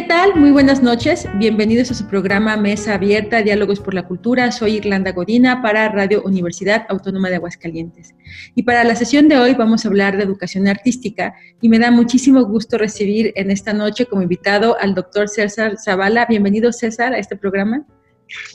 ¿Qué tal? Muy buenas noches. Bienvenidos a su programa Mesa Abierta, Diálogos por la Cultura. Soy Irlanda Godina para Radio Universidad Autónoma de Aguascalientes. Y para la sesión de hoy vamos a hablar de educación artística y me da muchísimo gusto recibir en esta noche como invitado al doctor César Zavala. Bienvenido César a este programa.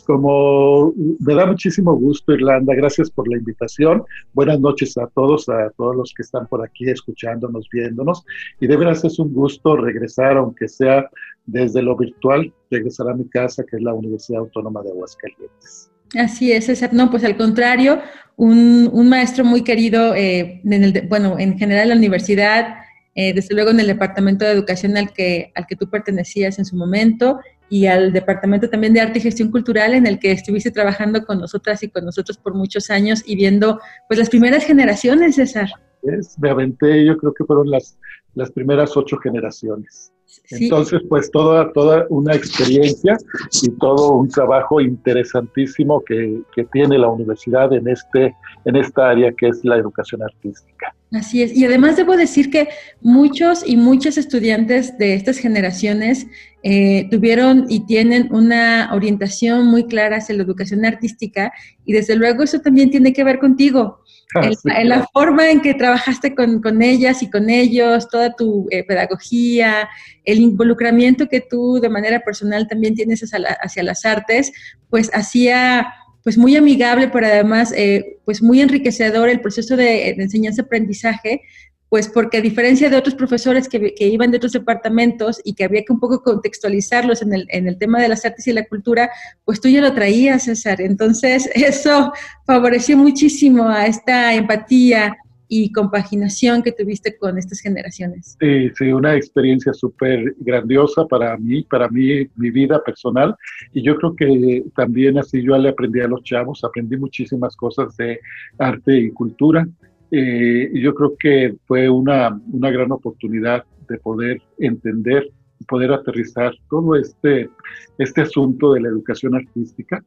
Como me da muchísimo gusto, Irlanda, gracias por la invitación. Buenas noches a todos, a todos los que están por aquí escuchándonos, viéndonos. Y de veras es un gusto regresar, aunque sea desde lo virtual, regresar a mi casa, que es la Universidad Autónoma de Aguascalientes. Así es, César. No, pues al contrario, un, maestro muy querido, eh, en bueno, en general en la universidad, eh, desde luego en el departamento de educación al que, al que tú pertenecías en su momento y al departamento también de arte y gestión cultural en el que estuviste trabajando con nosotras y con nosotros por muchos años y viendo pues las primeras generaciones, César. Es, me aventé, yo creo que fueron las, las primeras ocho generaciones. Sí. Entonces, pues toda, toda una experiencia y todo un trabajo interesantísimo que, que, tiene la universidad en, este, en esta área que es la educación artística. Así es. Y además debo decir que muchos y muchas estudiantes de estas generaciones eh, tuvieron y tienen una orientación muy clara hacia la educación artística y desde luego eso también tiene que ver contigo. Ah, en, sí, en la claro. forma en que trabajaste con, con, ellas y con ellos, toda tu eh, pedagogía, el involucramiento que tú de manera personal también tienes hacia, la, hacia las artes, pues hacía pues muy amigable, pero además eh, pues muy enriquecedor el proceso de, enseñanza-aprendizaje, pues porque a diferencia de otros profesores que, que, iban de otros departamentos y que había que un poco contextualizarlos en el, en el tema de las artes y la cultura, pues tú ya lo traías, César. Entonces eso favoreció muchísimo a esta empatía y compaginación que tuviste con estas generaciones. Sí, sí, una experiencia súper grandiosa para mí, para mí, mi vida personal. Y yo creo que también así yo le aprendí a los chavos, aprendí muchísimas cosas de arte y cultura. Eh, y yo creo que fue una, una gran oportunidad de poder entender, poder aterrizar todo este, este asunto de la educación artística.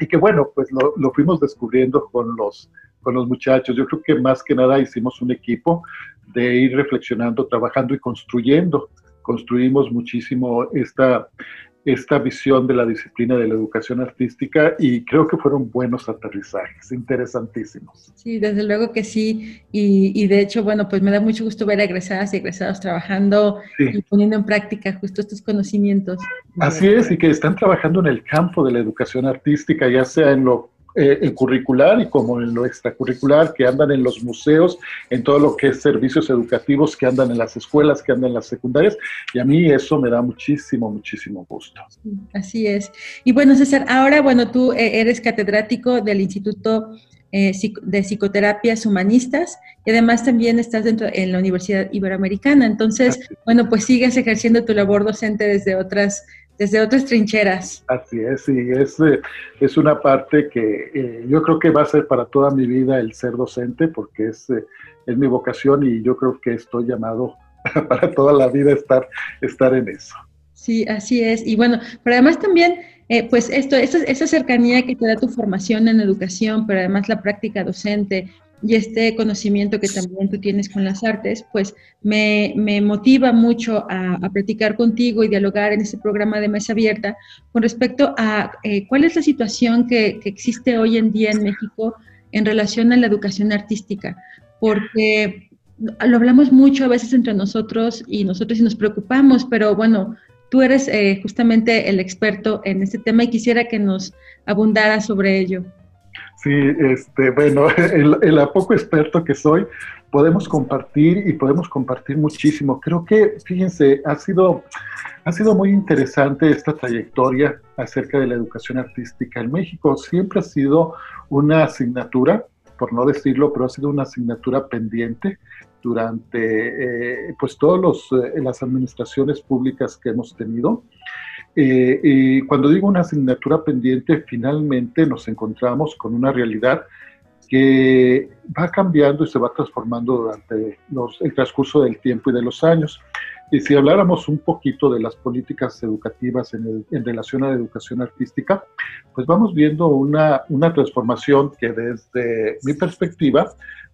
Y que bueno, pues lo, lo fuimos descubriendo con los, con los muchachos. Yo creo que más que nada hicimos un equipo de ir reflexionando, trabajando y construyendo. Construimos muchísimo esta, esta visión de la disciplina de la educación artística y creo que fueron buenos aterrizajes, interesantísimos. Sí, desde luego que sí. Y, y de hecho, bueno, pues me da mucho gusto ver a egresadas y egresados trabajando sí. y poniendo en práctica justo estos conocimientos. Así es, y que están trabajando en el campo de la educación artística, ya sea en lo eh, en curricular y como en lo extracurricular, que andan en los museos, en todo lo que es servicios educativos, que andan en las escuelas, que andan en las secundarias, y a mí eso me da muchísimo, muchísimo gusto. Así es. Y bueno, César, ahora, bueno, tú eh, eres catedrático del Instituto eh, de Psicoterapias Humanistas y además también estás dentro en la Universidad Iberoamericana. Entonces, bueno, pues sigues ejerciendo tu labor docente desde otras desde otras trincheras. Así es, sí, es, es una parte que eh, yo creo que va a ser para toda mi vida el ser docente, porque es, eh, es mi vocación y yo creo que estoy llamado para toda la vida estar, estar en eso. Sí, así es. Y bueno, pero además también, eh, pues esto, esa, esa cercanía que te da tu formación en educación, pero además la práctica docente, y este conocimiento que también tú tienes con las artes, pues me, motiva mucho a, a, platicar contigo y dialogar en este programa de mesa abierta con respecto a eh, cuál es la situación que, existe hoy en día en México en relación a la educación artística, porque lo hablamos mucho a veces entre nosotros y nosotros nos preocupamos, pero bueno, tú eres eh, justamente el experto en este tema y quisiera que nos abundara sobre ello. Sí, este, bueno, el, el, a poco experto que soy, podemos compartir y podemos compartir muchísimo. Creo que, fíjense, ha sido, ha sido muy interesante esta trayectoria acerca de la educación artística en México. Siempre ha sido una asignatura, por no decirlo, pero ha sido una asignatura pendiente durante eh, pues todas eh, las administraciones públicas que hemos tenido. Eh, y cuando digo una asignatura pendiente, finalmente nos encontramos con una realidad que va cambiando y se va transformando durante el transcurso del tiempo y de los años. Y si habláramos un poquito de las políticas educativas en, relación a la educación artística, pues vamos viendo una, una transformación que desde mi perspectiva,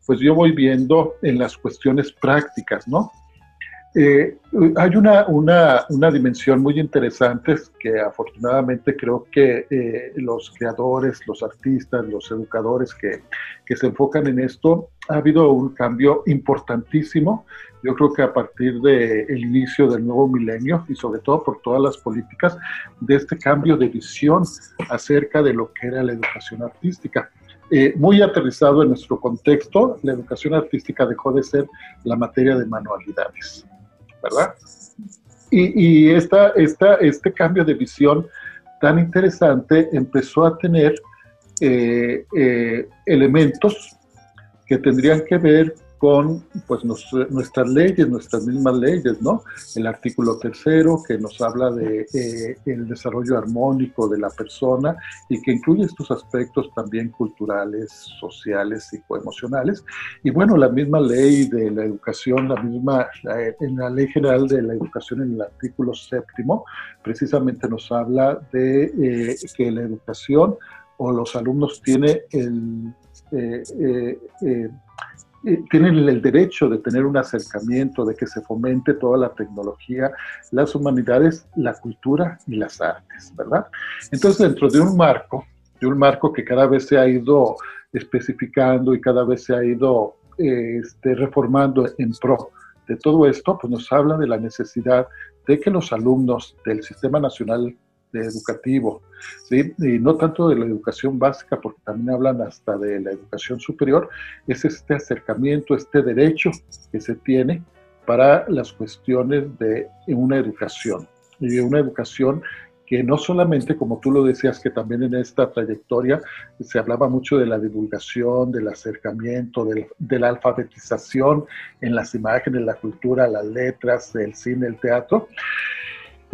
pues yo voy viendo en las cuestiones prácticas, ¿no? Eh, hay una, una, una, dimensión muy interesante que afortunadamente creo que eh, los creadores, los artistas, los educadores que, que, se enfocan en esto, ha habido un cambio importantísimo. Yo creo que a partir del el inicio del nuevo milenio y sobre todo por todas las políticas de este cambio de visión acerca de lo que era la educación artística. Eh, muy aterrizado en nuestro contexto, la educación artística dejó de ser la materia de manualidades ¿verdad? Y, esta, esta, este cambio de visión tan interesante empezó a tener eh, eh, elementos que tendrían que ver con pues, nuestras leyes, nuestras mismas leyes, ¿no? El artículo tercero que nos habla de eh, el desarrollo armónico de la persona y que incluye estos aspectos también culturales, sociales, psicoemocionales. Y bueno, la misma ley de la educación, la misma, en la ley general de la educación en el artículo séptimo, precisamente nos habla de eh, que la educación o los alumnos tiene el... Eh, tienen el derecho de tener un acercamiento, de que se fomente toda la tecnología, las humanidades, la cultura y las artes, ¿verdad? Entonces, dentro de un marco, de un marco que cada vez se ha ido especificando y cada vez se ha ido este, reformando en pro de todo esto, pues nos habla de la necesidad de que los alumnos del Sistema Nacional educativo, ¿sí? y no tanto de la educación básica, porque también hablan hasta de la educación superior, es este acercamiento, este derecho que se tiene para las cuestiones de una educación, y una educación que no solamente, como tú lo decías, que también en esta trayectoria se hablaba mucho de la divulgación, del acercamiento, de la alfabetización en las imágenes, la cultura, las letras, el cine, el teatro,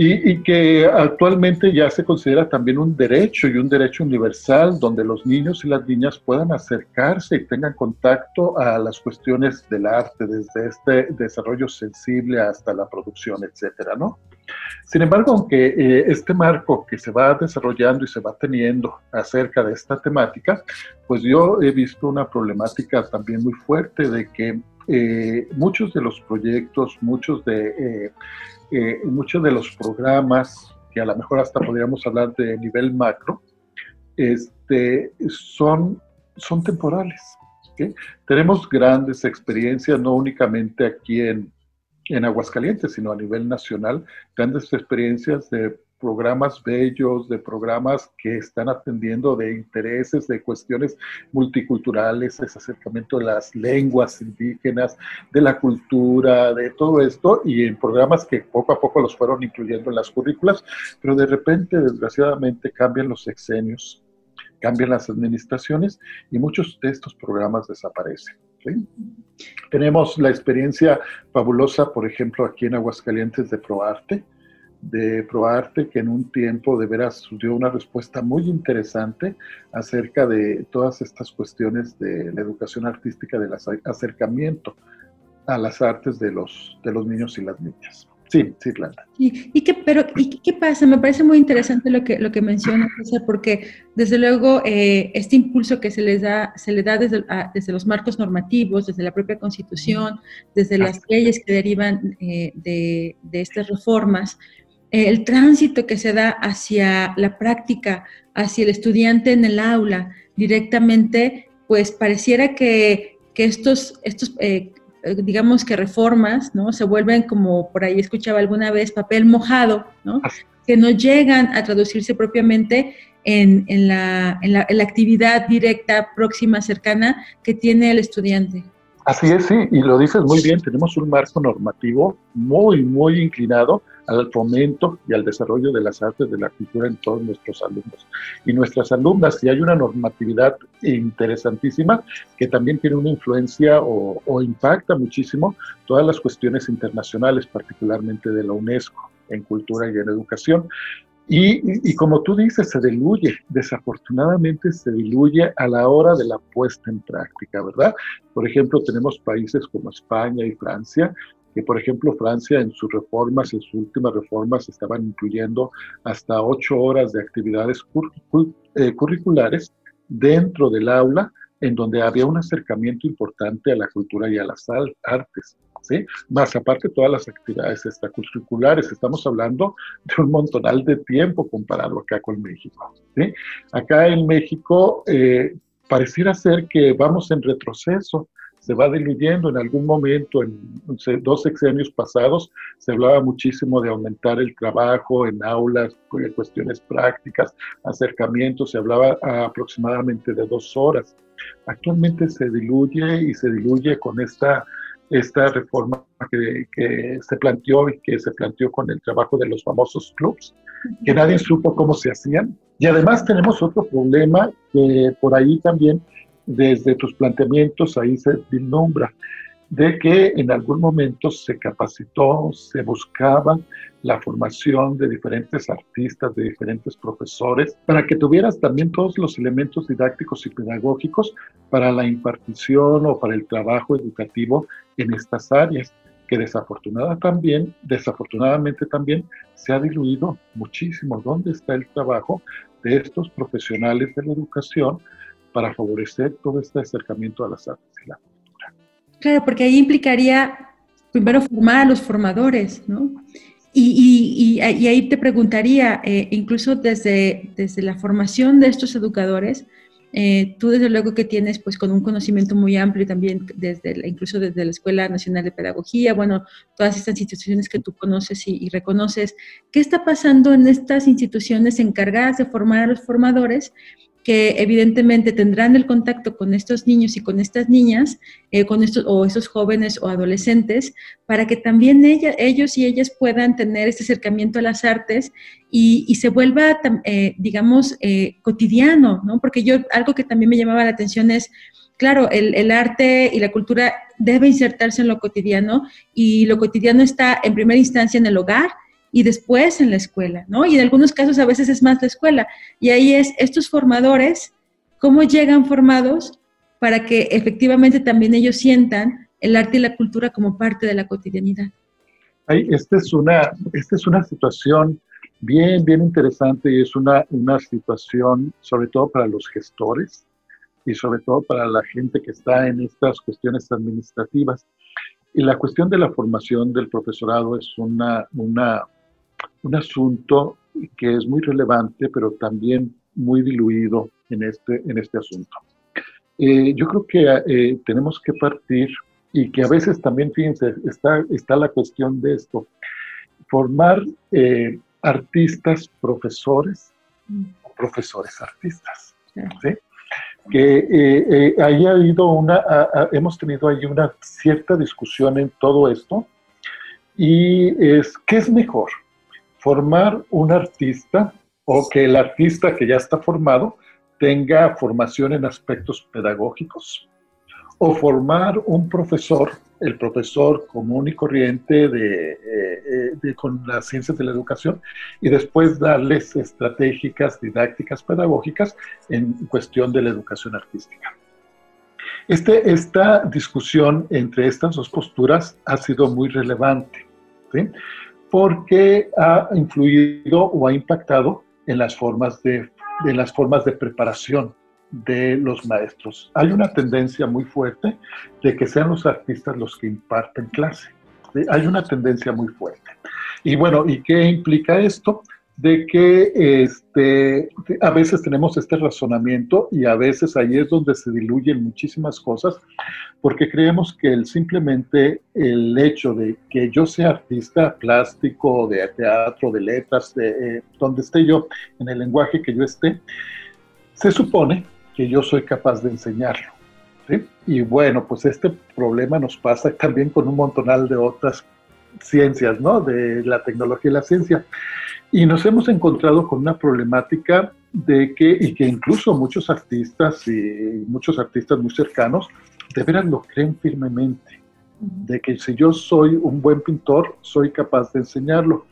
y, que actualmente ya se considera también un derecho y un derecho universal donde los niños y las niñas puedan acercarse y tengan contacto a las cuestiones del arte, desde este desarrollo sensible hasta la producción, etcétera, ¿no? Sin embargo, aunque eh, este marco que se va desarrollando y se va teniendo acerca de esta temática, pues yo he visto una problemática también muy fuerte de que eh, muchos de los proyectos, muchos de eh, eh, muchos de los programas, que a lo mejor hasta podríamos hablar de nivel macro, este, son, son temporales. Tenemos grandes experiencias, no únicamente aquí en, en Aguascalientes, sino a nivel nacional, grandes experiencias de programas bellos, de programas que están atendiendo de intereses, de cuestiones multiculturales, ese acercamiento de las lenguas indígenas, de la cultura, de todo esto, y en programas que poco a poco los fueron incluyendo en las currículas, pero de repente, desgraciadamente, cambian los sexenios, cambian las administraciones y muchos de estos programas desaparecen. Tenemos la experiencia fabulosa, por ejemplo, aquí en Aguascalientes de ProArte, de ProArte, que en un tiempo de veras dio una respuesta muy interesante acerca de todas estas cuestiones de la educación artística, del acercamiento a las artes de los, de los niños y las niñas. Sí, sí, claro. ¿Y, qué, pero, ¿y qué pasa? Me parece muy interesante lo que, lo que mencionas, porque desde luego eh, este impulso que se les da, se le da desde, desde, los marcos normativos, desde la propia constitución, desde las leyes que derivan eh, de, de, estas reformas, el tránsito que se da hacia la práctica, hacia el estudiante en el aula directamente, pues pareciera que, estos, estos eh, digamos que reformas, ¿no? Se vuelven como, por ahí escuchaba alguna vez, papel mojado, ¿no? Que no llegan a traducirse propiamente en, la, en, la, en la actividad directa, próxima, cercana que tiene el estudiante. Así es, sí, y lo dices muy bien, tenemos un marco normativo muy, muy inclinado al fomento y al desarrollo de las artes de la cultura en todos nuestros alumnos. Y nuestras alumnas, y hay una normatividad interesantísima que también tiene una influencia o, o impacta muchísimo todas las cuestiones internacionales, particularmente de la UNESCO en cultura y en educación. Y, como tú dices, se diluye, desafortunadamente se diluye a la hora de la puesta en práctica, ¿verdad? Por ejemplo, tenemos países como España y Francia, que por ejemplo Francia en sus reformas, en sus últimas reformas, estaban incluyendo hasta ocho horas de actividades eh, curriculares dentro del aula, en donde había un acercamiento importante a la cultura y a las artes. ¿sí? Más aparte todas las actividades extracurriculares, estamos hablando de un montonal de tiempo comparado acá con México. ¿sí? Acá en México eh, pareciera ser que vamos en retroceso, se va diluyendo en algún momento, en dos sexenios pasados, se hablaba muchísimo de aumentar el trabajo en aulas, cuestiones prácticas, acercamientos, se hablaba aproximadamente de dos horas. Actualmente se diluye y se diluye con esta esta reforma que, se planteó y que se planteó con el trabajo de los famosos clubs, que nadie supo cómo se hacían. Y además tenemos otro problema que por ahí también, desde tus planteamientos, ahí se vislumbra de que en algún momento se capacitó, se buscaba la formación de diferentes artistas, de diferentes profesores, para que tuvieras también todos los elementos didácticos y pedagógicos para la impartición o para el trabajo educativo en estas áreas, que desafortunadamente también, desafortunadamente también se ha diluido muchísimo. ¿Dónde está el trabajo de estos profesionales de la educación para favorecer todo este acercamiento a las artes y la Claro, porque ahí implicaría primero formar a los formadores, ¿no? Y, y, y ahí te preguntaría, eh, incluso desde, desde la formación de estos educadores, eh, tú desde luego que tienes pues con un conocimiento muy amplio también desde incluso desde la Escuela Nacional de Pedagogía, bueno, todas estas instituciones que tú conoces y, y, reconoces, ¿qué está pasando en estas instituciones encargadas de formar a los formadores que evidentemente tendrán el contacto con estos niños y con estas niñas, eh, con estos, o esos jóvenes o adolescentes, para que también ellos y ellas puedan tener este acercamiento a las artes y, se vuelva, eh, digamos, eh, cotidiano, ¿no? Porque yo, algo que también me llamaba la atención es, claro, el, arte y la cultura debe insertarse en lo cotidiano y lo cotidiano está en primera instancia en el hogar y después en la escuela, ¿no? Y en algunos casos a veces es más la escuela. Y ahí es estos formadores, cómo llegan formados para que efectivamente también ellos sientan el arte y la cultura como parte de la cotidianidad. esta, es una, esta es una situación bien, bien interesante y es una, una situación sobre todo para los gestores y sobre todo para la gente que está en estas cuestiones administrativas. Y la cuestión de la formación del profesorado es una, una, un asunto que es muy relevante, pero también muy diluido en este, en este asunto. Eh, yo creo que eh, tenemos que partir y que a veces también, fíjense, está, está la cuestión de esto, formar eh, artistas profesores o profesores artistas. ¿sí? Que haya habido una, hemos tenido ahí una cierta discusión en todo esto y es, ¿qué es mejor? Formar un artista o que el artista que ya está formado tenga formación en aspectos pedagógicos o formar un profesor, el profesor común y corriente de, eh, eh, con las ciencias de la educación y después darles estratégicas, didácticas, pedagógicas en cuestión de la educación artística. Este, esta discusión entre estas dos posturas ha sido muy relevante. Porque ha influido o ha impactado en las formas de, en las formas de preparación de los maestros. Hay una tendencia muy fuerte de que sean los artistas los que imparten clase. Hay una tendencia muy fuerte. Y bueno, ¿y qué implica esto? De que este, a veces tenemos este razonamiento y a veces ahí es donde se diluyen muchísimas cosas, porque creemos que el, simplemente el hecho de que yo sea artista plástico, de teatro, de letras, de eh, donde esté yo, en el lenguaje que yo esté, se supone que yo soy capaz de enseñarlo. Y bueno, pues este problema nos pasa también con un montonal de otras ciencias, ¿no? De la tecnología y la ciencia. Y nos hemos encontrado con una problemática de que, y que incluso muchos artistas y muchos artistas muy cercanos, de veras lo creen firmemente, de que si yo soy un buen pintor, soy capaz de enseñarlo.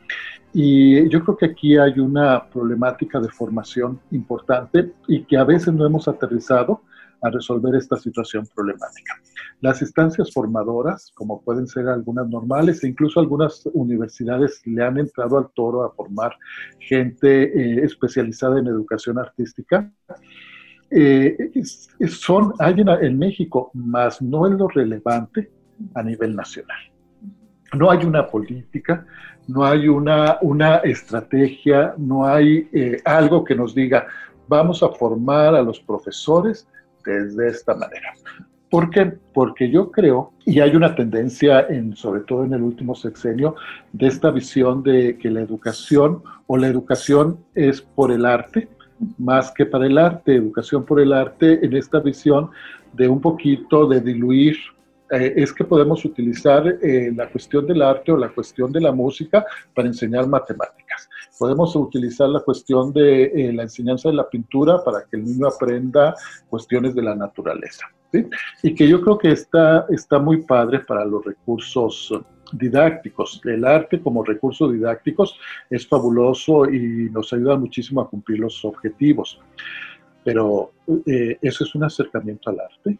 Y yo creo que aquí hay una problemática de formación importante y que a veces no hemos aterrizado a resolver esta situación problemática. Las instancias formadoras, como pueden ser algunas normales, e incluso algunas universidades le han entrado al toro a formar gente eh, especializada en educación artística, eh, son, hay en, México, más no es lo relevante a nivel nacional. No hay una política, no hay una, una estrategia, no hay eh, algo que nos diga, vamos a formar a los profesores desde esta manera. ¿Por qué? Porque yo creo, y hay una tendencia, en, sobre todo en el último sexenio, de esta visión de que la educación o la educación es por el arte, más que para el arte, educación por el arte, en esta visión de un poquito de diluir eh, es que podemos utilizar eh, la cuestión del arte o la cuestión de la música para enseñar matemáticas. Podemos utilizar la cuestión de eh, la enseñanza de la pintura para que el niño aprenda cuestiones de la naturaleza. Y que yo creo que está, está muy padre para los recursos didácticos. El arte como recurso didácticos es fabuloso y nos ayuda muchísimo a cumplir los objetivos. Pero eso es un acercamiento al arte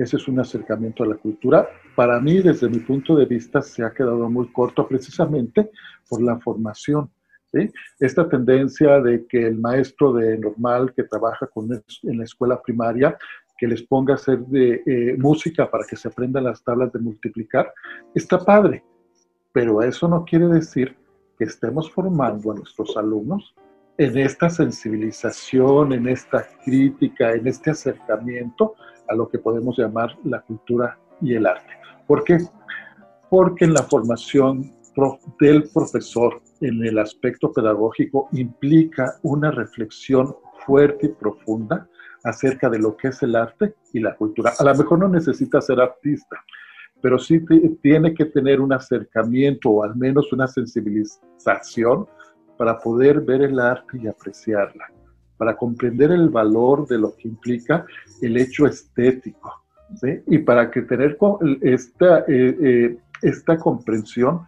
ese es un acercamiento a la cultura. Para mí, desde mi punto de vista, se ha quedado muy corto precisamente por la formación. Esta tendencia de que el maestro de normal que trabaja con, en la escuela primaria, que les ponga a hacer de, eh, música para que se aprendan las tablas de multiplicar, está padre, pero eso no quiere decir que estemos formando a nuestros alumnos en esta sensibilización, en esta crítica, en este acercamiento a lo que podemos llamar la cultura y el arte. ¿Por qué? Porque en la formación del profesor en el aspecto pedagógico implica una reflexión fuerte y profunda acerca de lo que es el arte y la cultura. A lo mejor no necesita ser artista, pero sí tiene que tener un acercamiento o al menos una sensibilización para poder ver el arte y apreciarla para comprender el valor de lo que implica el hecho estético, y para que tener esta, eh, eh, esta comprensión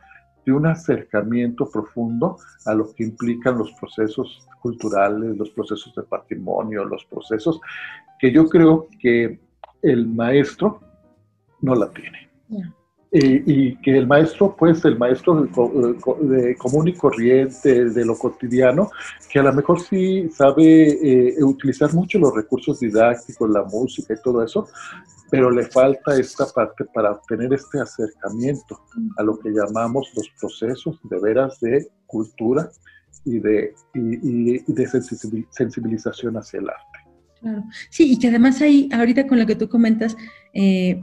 de un acercamiento profundo a lo que implican los procesos culturales, los procesos de patrimonio, los procesos que yo creo que el maestro no la tiene. Y que el maestro, pues el maestro de, común y corriente, de lo cotidiano, que a lo mejor sí sabe eh, utilizar mucho los recursos didácticos, la música y todo eso, pero le falta esta parte para obtener este acercamiento a lo que llamamos los procesos de veras de cultura y de, y, de sensibilización hacia el arte. Claro. Sí, y que además ahí, ahorita con lo que tú comentas, eh,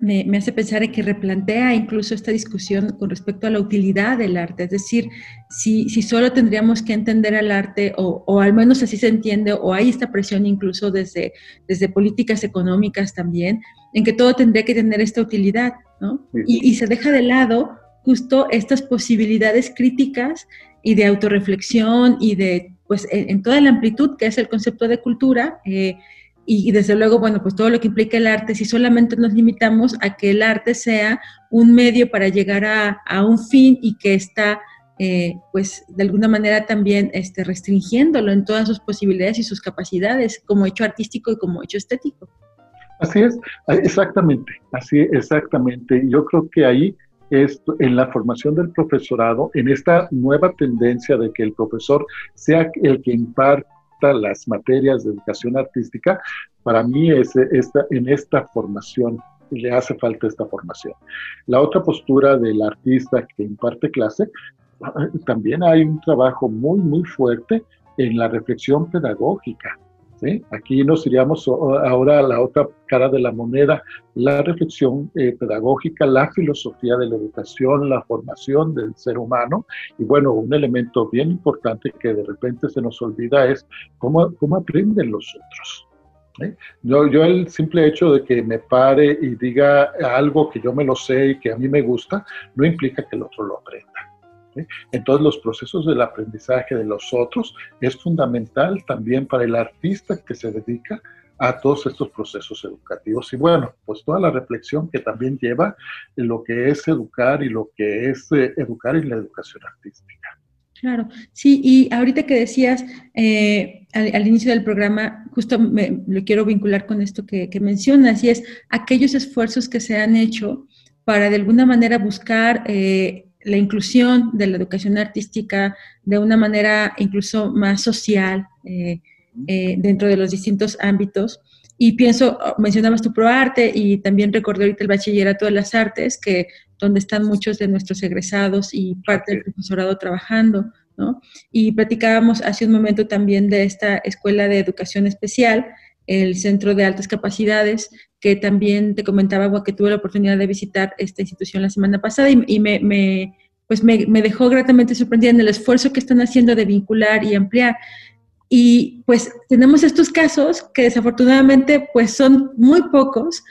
me, hace pensar en que replantea incluso esta discusión con respecto a la utilidad del arte. Es decir, si, si solo tendríamos que entender al arte, o, o, al menos así se entiende, o hay esta presión incluso desde, desde políticas económicas también, en que todo tendría que tener esta utilidad, ¿no? Y, y, se deja de lado justo estas posibilidades críticas y de autorreflexión y de, pues, en, toda la amplitud que es el concepto de cultura. Eh, y, desde luego, bueno, pues todo lo que implica el arte, si solamente nos limitamos a que el arte sea un medio para llegar a, a un fin y que está, eh, pues, de alguna manera también este, restringiéndolo en todas sus posibilidades y sus capacidades, como hecho artístico y como hecho estético. Así es, exactamente, así exactamente. Yo creo que ahí es en la formación del profesorado, en esta nueva tendencia de que el profesor sea el que imparte las materias de educación artística, para mí es esta, en esta formación le hace falta esta formación. La otra postura del artista que imparte clase, también hay un trabajo muy, muy fuerte en la reflexión pedagógica. Aquí nos iríamos ahora a la otra cara de la moneda, la reflexión eh, pedagógica, la filosofía de la educación, la formación del ser humano. Y bueno, un elemento bien importante que de repente se nos olvida es cómo, cómo aprenden los otros. Yo, yo el simple hecho de que me pare y diga algo que yo me lo sé y que a mí me gusta, no implica que el otro lo aprenda. Entonces los procesos del aprendizaje de los otros es fundamental también para el artista que se dedica a todos estos procesos educativos. Y bueno, pues toda la reflexión que también lleva lo que es educar y lo que es eh, educar en la educación artística. Claro, sí, y ahorita que decías eh, al, inicio del programa, justo me, lo quiero vincular con esto que, mencionas, y es aquellos esfuerzos que se han hecho para de alguna manera buscar eh, la inclusión de la educación artística de una manera incluso más social eh, dentro de los distintos ámbitos. Y pienso, mencionabas tu ProArte y también recordé ahorita el Bachillerato de las Artes, que donde están muchos de nuestros egresados y parte del profesorado trabajando, ¿no? Y platicábamos hace un momento también de esta escuela de educación especial, el Centro de Altas Capacidades, que también te comentaba que tuve la oportunidad de visitar esta institución la semana pasada y, me, pues me, me, dejó gratamente sorprendida en el esfuerzo que están haciendo de vincular y ampliar. Y pues tenemos estos casos que desafortunadamente pues son muy pocos,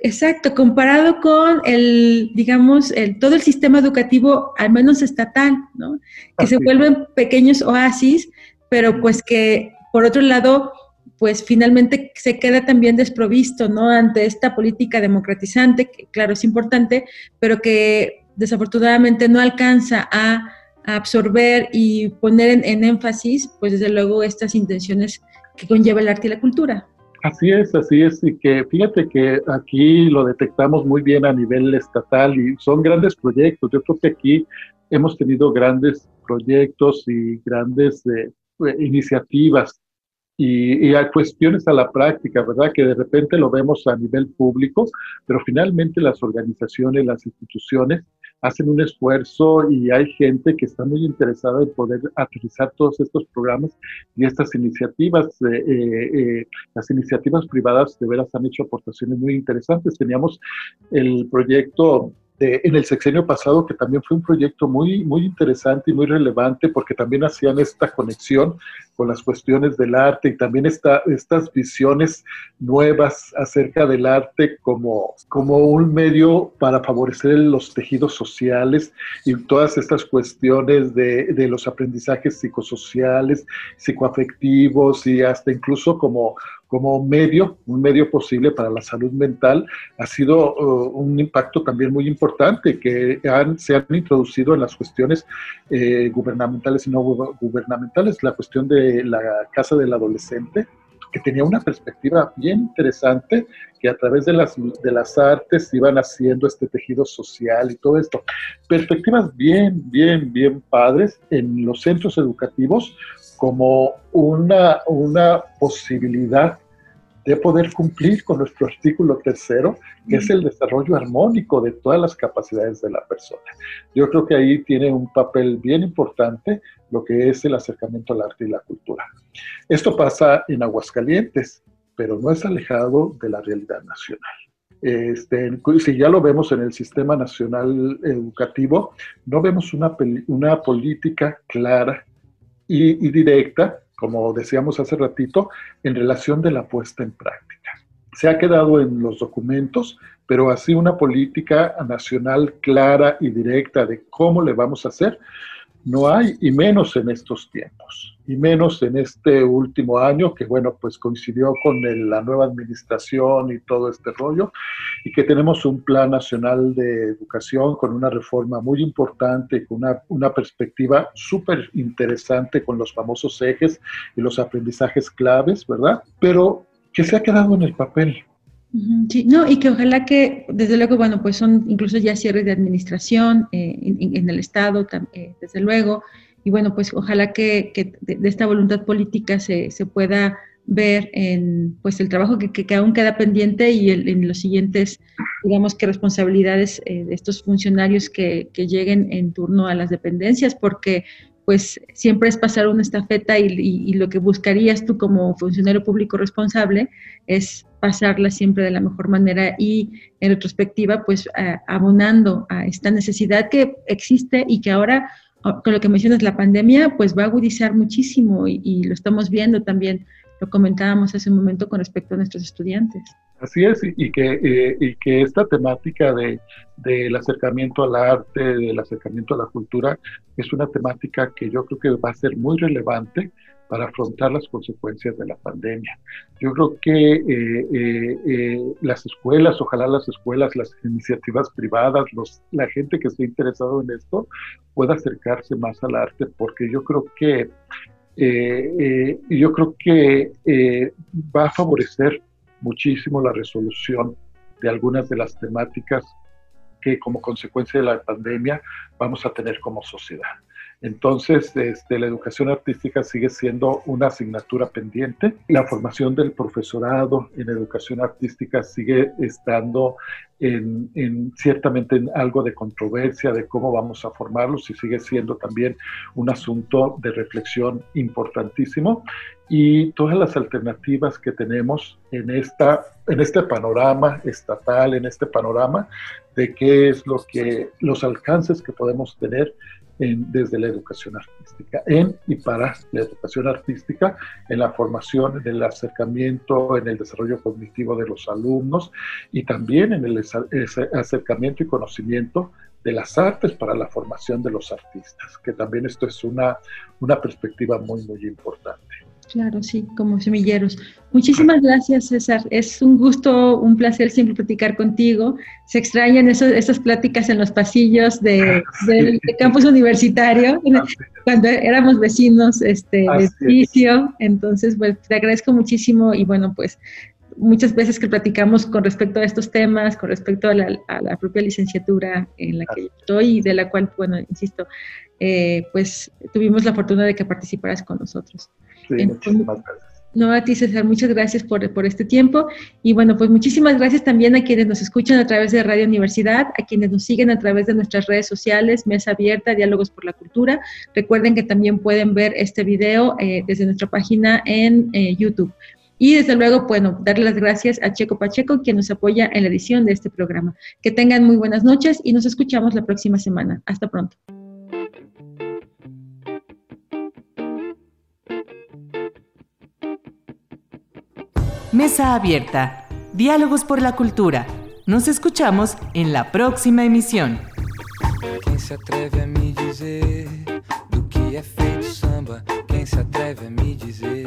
Exacto, comparado con el, digamos, el, todo el sistema educativo, al menos estatal, ¿no? Que se vuelven pequeños oasis, pero pues que, por otro lado, pues finalmente se queda también desprovisto, ¿no? Ante esta política democratizante, que claro, es importante, pero que desafortunadamente no alcanza a, absorber y poner en, énfasis, pues desde luego, estas intenciones que conlleva el arte y la cultura. Así es, así es, y que fíjate que aquí lo detectamos muy bien a nivel estatal y son grandes proyectos. Yo creo que aquí hemos tenido grandes proyectos y grandes eh, iniciativas y, hay cuestiones a la práctica, ¿verdad? Que de repente lo vemos a nivel público, pero finalmente las organizaciones, las instituciones hacen un esfuerzo y hay gente que está muy interesada en poder aterrizar todos estos programas y estas iniciativas. Eh, eh, eh, las iniciativas privadas de veras han hecho aportaciones muy interesantes. Teníamos el proyecto en el sexenio pasado, que también fue un proyecto muy, muy interesante y muy relevante, porque también hacían esta conexión con las cuestiones del arte y también esta, estas visiones nuevas acerca del arte como, como un medio para favorecer los tejidos sociales y todas estas cuestiones de, de los aprendizajes psicosociales, psicoafectivos y hasta incluso como como medio, un medio posible para la salud mental, ha sido uh, un impacto también muy importante que se han introducido en las cuestiones eh, gubernamentales y no gubernamentales. La cuestión de la casa del adolescente, que tenía una perspectiva bien interesante, que a través de las, de las artes iban haciendo este tejido social y todo esto. Perspectivas bien, bien, bien padres en los centros educativos como una, una posibilidad de poder cumplir con nuestro artículo tercero, que es el desarrollo armónico de todas las capacidades de la persona. Yo creo que ahí tiene un papel bien importante lo que es el acercamiento al arte y la cultura. Esto pasa en Aguascalientes, pero no es alejado de la realidad nacional. Este, si ya lo vemos en el sistema nacional educativo, no vemos una, una política clara y, directa, como decíamos hace ratito, en relación de la puesta en práctica. Se ha quedado en los documentos, pero así una política nacional clara y directa de cómo le vamos a hacer, no hay, y menos en estos tiempos y menos en este último año, que bueno, pues coincidió con la nueva administración y todo este rollo, y que tenemos un plan nacional de educación con una reforma muy importante, con una, una perspectiva súper interesante con los famosos ejes y los aprendizajes claves, ¿verdad? Pero que se ha quedado en el papel, Sí, no, y que ojalá que, desde luego, bueno, pues son incluso ya cierres de administración eh, en, el Estado, eh, desde luego, y bueno, pues ojalá que, de, esta voluntad política se, se, pueda ver en pues el trabajo que, que aún queda pendiente y en los siguientes, digamos que responsabilidades eh, de estos funcionarios que, que, lleguen en turno a las dependencias, porque pues siempre es pasar una estafeta y, y, lo que buscarías tú como funcionario público responsable es pasarla siempre de la mejor manera y en retrospectiva pues abonando a esta necesidad que existe y que ahora con lo que mencionas, la pandemia, pues va a agudizar muchísimo y, lo estamos viendo también lo comentábamos hace un momento con respecto a nuestros estudiantes. Así es, y, que, eh, y que esta temática de, del acercamiento al arte, del acercamiento a la cultura, es una temática que yo creo que va a ser muy relevante para afrontar las consecuencias de la pandemia. Yo creo que eh, eh, eh, las escuelas, ojalá las escuelas, las iniciativas privadas, los, la gente que esté interesado en esto pueda acercarse más al arte, porque yo creo que yo creo que va a favorecer muchísimo la resolución de algunas de las temáticas que como consecuencia de la pandemia vamos a tener como sociedad. Entonces, este, la educación artística sigue siendo una asignatura pendiente. La formación del profesorado en educación artística sigue estando en, ciertamente en algo de controversia de cómo vamos a formarlos y sigue siendo también un asunto de reflexión importantísimo. Y todas las alternativas que tenemos en, esta, en este panorama estatal, en este panorama de qué es lo que los alcances que podemos tener desde la educación artística, en y para la educación artística, en la formación, en el acercamiento, en el desarrollo cognitivo de los alumnos y también en el acercamiento y conocimiento de las artes para la formación de los artistas, que también esto es una, una perspectiva muy, muy importante. Claro, sí, como semilleros. Muchísimas gracias, César. Es un gusto, un placer siempre platicar contigo. Se extrañan esas pláticas en los pasillos de, del campus universitario, cuando éramos vecinos este, de edificio. Entonces, pues, te agradezco muchísimo y bueno, pues muchas veces que platicamos con respecto a estos temas, con respecto a la, propia licenciatura en la que estoy y de la cual, bueno, insisto, eh, pues tuvimos la fortuna de que participaras con nosotros. No, a ti César, muchas gracias por, por, este tiempo. Y bueno, pues muchísimas gracias también a quienes nos escuchan a través de Radio Universidad, a quienes nos siguen a través de nuestras redes sociales, Mesa Abierta, Diálogos por la Cultura. Recuerden que también pueden ver este video eh, desde nuestra página en eh, YouTube. Y desde luego, bueno, darle las gracias a Checo Pacheco, quien nos apoya en la edición de este programa. Que tengan muy buenas noches y nos escuchamos la próxima semana. Hasta pronto. Mesa Abierta. Diálogos por la Cultura. Nos escuchamos en la próxima emisión. Quem se atreve a me dizer do que é feito samba? Quem se atreve a me dizer